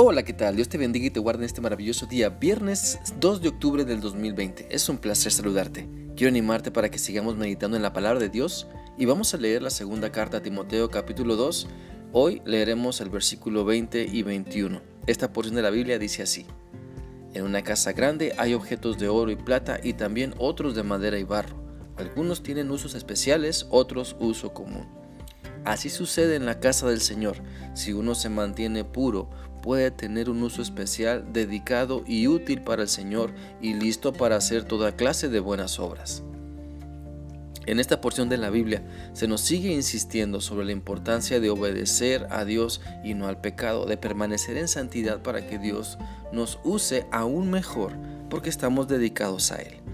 Hola, ¿qué tal? Dios te bendiga y te guarde en este maravilloso día, viernes 2 de octubre del 2020. Es un placer saludarte. Quiero animarte para que sigamos meditando en la palabra de Dios y vamos a leer la segunda carta a Timoteo capítulo 2. Hoy leeremos el versículo 20 y 21. Esta porción de la Biblia dice así. En una casa grande hay objetos de oro y plata y también otros de madera y barro. Algunos tienen usos especiales, otros uso común. Así sucede en la casa del Señor. Si uno se mantiene puro, puede tener un uso especial dedicado y útil para el Señor y listo para hacer toda clase de buenas obras. En esta porción de la Biblia se nos sigue insistiendo sobre la importancia de obedecer a Dios y no al pecado, de permanecer en santidad para que Dios nos use aún mejor porque estamos dedicados a Él.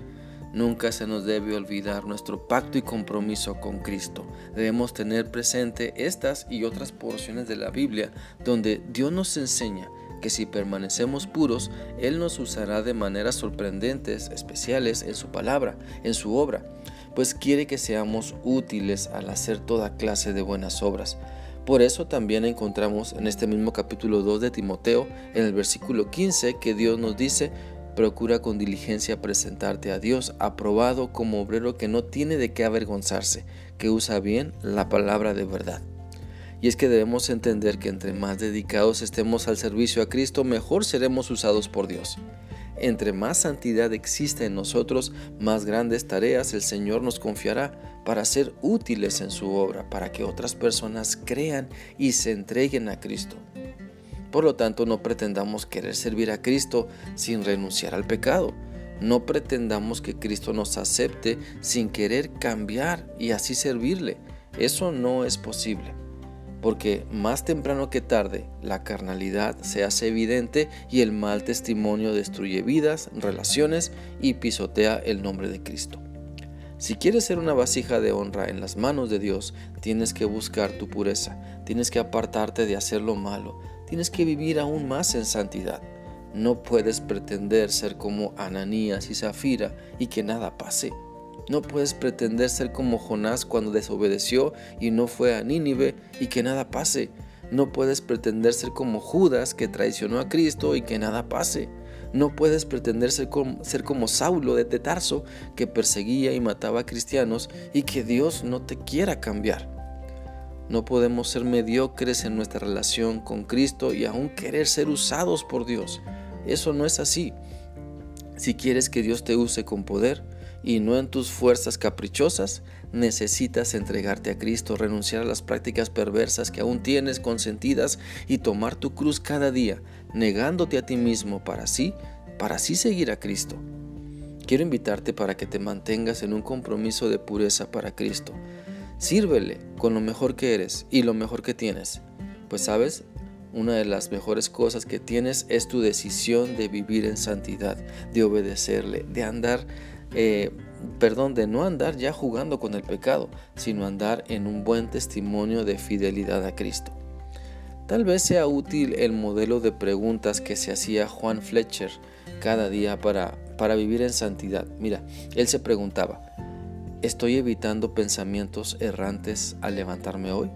Nunca se nos debe olvidar nuestro pacto y compromiso con Cristo. Debemos tener presente estas y otras porciones de la Biblia donde Dios nos enseña que si permanecemos puros, Él nos usará de maneras sorprendentes, especiales en su palabra, en su obra, pues quiere que seamos útiles al hacer toda clase de buenas obras. Por eso también encontramos en este mismo capítulo 2 de Timoteo, en el versículo 15, que Dios nos dice, Procura con diligencia presentarte a Dios aprobado como obrero que no tiene de qué avergonzarse, que usa bien la palabra de verdad. Y es que debemos entender que entre más dedicados estemos al servicio a Cristo, mejor seremos usados por Dios. Entre más santidad exista en nosotros, más grandes tareas el Señor nos confiará para ser útiles en su obra, para que otras personas crean y se entreguen a Cristo. Por lo tanto, no pretendamos querer servir a Cristo sin renunciar al pecado. No pretendamos que Cristo nos acepte sin querer cambiar y así servirle. Eso no es posible. Porque más temprano que tarde la carnalidad se hace evidente y el mal testimonio destruye vidas, relaciones y pisotea el nombre de Cristo. Si quieres ser una vasija de honra en las manos de Dios, tienes que buscar tu pureza, tienes que apartarte de hacer lo malo, tienes que vivir aún más en santidad. No puedes pretender ser como Ananías y Zafira y que nada pase. No puedes pretender ser como Jonás cuando desobedeció y no fue a Nínive y que nada pase. No puedes pretender ser como Judas que traicionó a Cristo y que nada pase. No puedes pretender ser como, ser como Saulo de Tarso que perseguía y mataba a cristianos y que Dios no te quiera cambiar. No podemos ser mediocres en nuestra relación con Cristo y aún querer ser usados por Dios. Eso no es así. Si quieres que Dios te use con poder y no en tus fuerzas caprichosas, necesitas entregarte a Cristo, renunciar a las prácticas perversas que aún tienes consentidas y tomar tu cruz cada día, negándote a ti mismo para sí, para así seguir a Cristo. Quiero invitarte para que te mantengas en un compromiso de pureza para Cristo Sírvele con lo mejor que eres y lo mejor que tienes. Pues sabes, una de las mejores cosas que tienes es tu decisión de vivir en santidad, de obedecerle, de andar, eh, perdón, de no andar ya jugando con el pecado, sino andar en un buen testimonio de fidelidad a Cristo. Tal vez sea útil el modelo de preguntas que se hacía Juan Fletcher cada día para, para vivir en santidad. Mira, él se preguntaba, ¿Estoy evitando pensamientos errantes al levantarme hoy?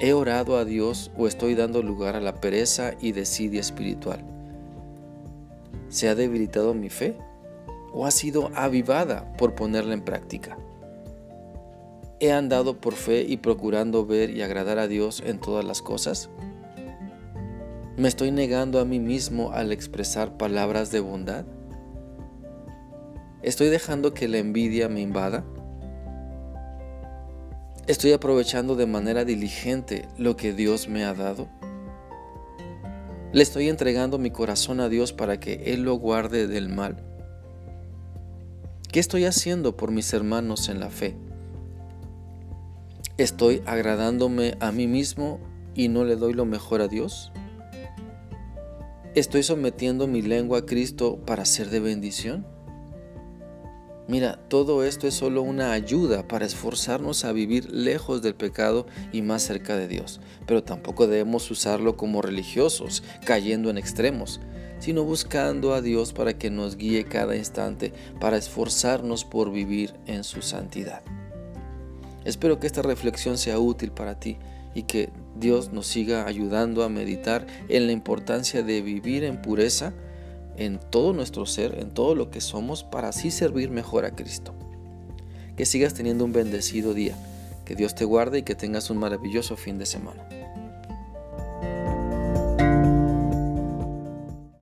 ¿He orado a Dios o estoy dando lugar a la pereza y desidia espiritual? ¿Se ha debilitado mi fe o ha sido avivada por ponerla en práctica? ¿He andado por fe y procurando ver y agradar a Dios en todas las cosas? ¿Me estoy negando a mí mismo al expresar palabras de bondad? ¿Estoy dejando que la envidia me invada? ¿Estoy aprovechando de manera diligente lo que Dios me ha dado? ¿Le estoy entregando mi corazón a Dios para que Él lo guarde del mal? ¿Qué estoy haciendo por mis hermanos en la fe? ¿Estoy agradándome a mí mismo y no le doy lo mejor a Dios? ¿Estoy sometiendo mi lengua a Cristo para ser de bendición? Mira, todo esto es solo una ayuda para esforzarnos a vivir lejos del pecado y más cerca de Dios, pero tampoco debemos usarlo como religiosos, cayendo en extremos, sino buscando a Dios para que nos guíe cada instante, para esforzarnos por vivir en su santidad. Espero que esta reflexión sea útil para ti y que Dios nos siga ayudando a meditar en la importancia de vivir en pureza en todo nuestro ser, en todo lo que somos, para así servir mejor a Cristo. Que sigas teniendo un bendecido día, que Dios te guarde y que tengas un maravilloso fin de semana.